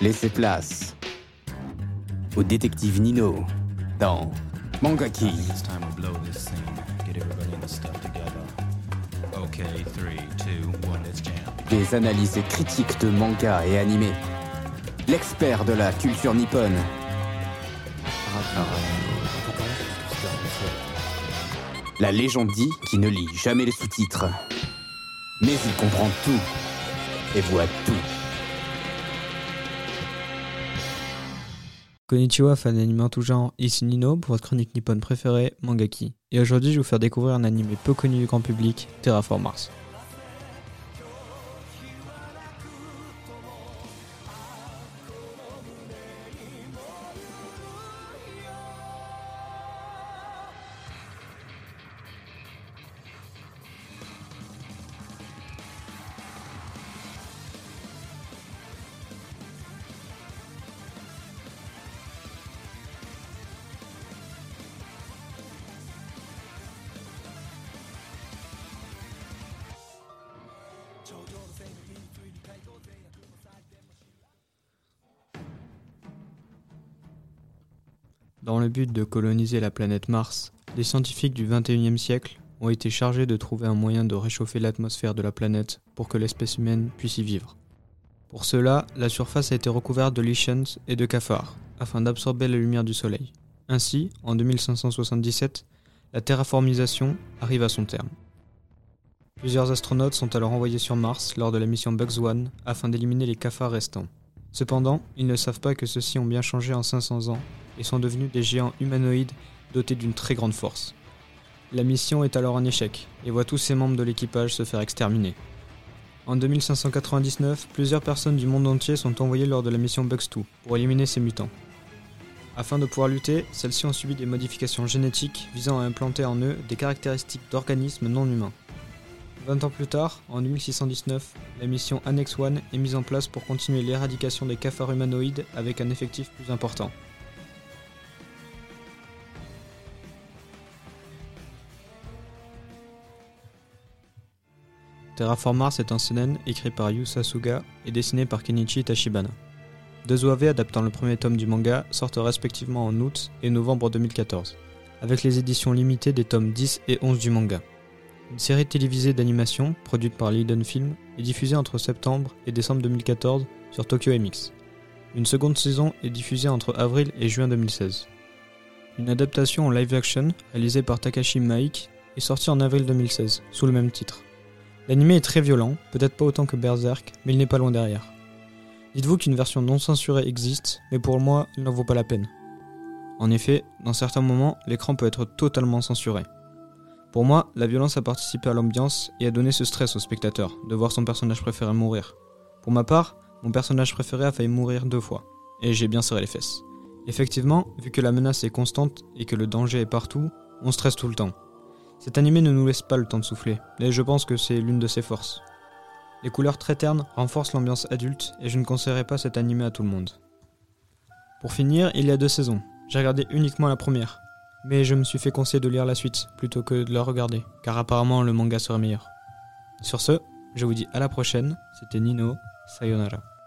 Laissez place au détective Nino dans one, let's jam. Des analyses critiques de manga et animés. L'expert de la culture nippone. La légende dit qu'il ne lit jamais les sous-titres. Mais il comprend tout et voit tout. Konnichiwa, fan en tout genre, ici Nino pour votre chronique nippone préférée, Mangaki. Et aujourd'hui, je vais vous faire découvrir un anime peu connu du grand public, Terraform Mars. Dans le but de coloniser la planète Mars, les scientifiques du 21e siècle ont été chargés de trouver un moyen de réchauffer l'atmosphère de la planète pour que l'espèce humaine puisse y vivre. Pour cela, la surface a été recouverte de lichens et de cafards, afin d'absorber la lumière du Soleil. Ainsi, en 2577, la terraformisation arrive à son terme. Plusieurs astronautes sont alors envoyés sur Mars lors de la mission Bugs One afin d'éliminer les cafards restants. Cependant, ils ne savent pas que ceux-ci ont bien changé en 500 ans et sont devenus des géants humanoïdes dotés d'une très grande force. La mission est alors un échec et voit tous ses membres de l'équipage se faire exterminer. En 2599, plusieurs personnes du monde entier sont envoyées lors de la mission Bugs 2 pour éliminer ces mutants. Afin de pouvoir lutter, celles-ci ont subi des modifications génétiques visant à implanter en eux des caractéristiques d'organismes non humains. 20 ans plus tard, en 2619, la mission Annex One est mise en place pour continuer l'éradication des cafards humanoïdes avec un effectif plus important. Terraform Mars est un seinen écrit par Yu Sasuga et dessiné par Kenichi Tachibana. Deux OAV adaptant le premier tome du manga sortent respectivement en août et novembre 2014, avec les éditions limitées des tomes 10 et 11 du manga. Une série télévisée d'animation, produite par Leiden Film, est diffusée entre septembre et décembre 2014 sur Tokyo MX. Une seconde saison est diffusée entre avril et juin 2016. Une adaptation en live action, réalisée par Takashi Maik, est sortie en avril 2016, sous le même titre. L'anime est très violent, peut-être pas autant que Berserk, mais il n'est pas loin derrière. Dites-vous qu'une version non censurée existe, mais pour moi, il n'en vaut pas la peine. En effet, dans certains moments, l'écran peut être totalement censuré. Pour moi, la violence a participé à l'ambiance et a donné ce stress au spectateur, de voir son personnage préféré mourir. Pour ma part, mon personnage préféré a failli mourir deux fois, et j'ai bien serré les fesses. Effectivement, vu que la menace est constante et que le danger est partout, on stresse tout le temps. Cet animé ne nous laisse pas le temps de souffler, et je pense que c'est l'une de ses forces. Les couleurs très ternes renforcent l'ambiance adulte et je ne conseillerais pas cet animé à tout le monde. Pour finir, il y a deux saisons. J'ai regardé uniquement la première, mais je me suis fait conseiller de lire la suite plutôt que de la regarder, car apparemment le manga serait meilleur. Sur ce, je vous dis à la prochaine, c'était Nino, sayonara.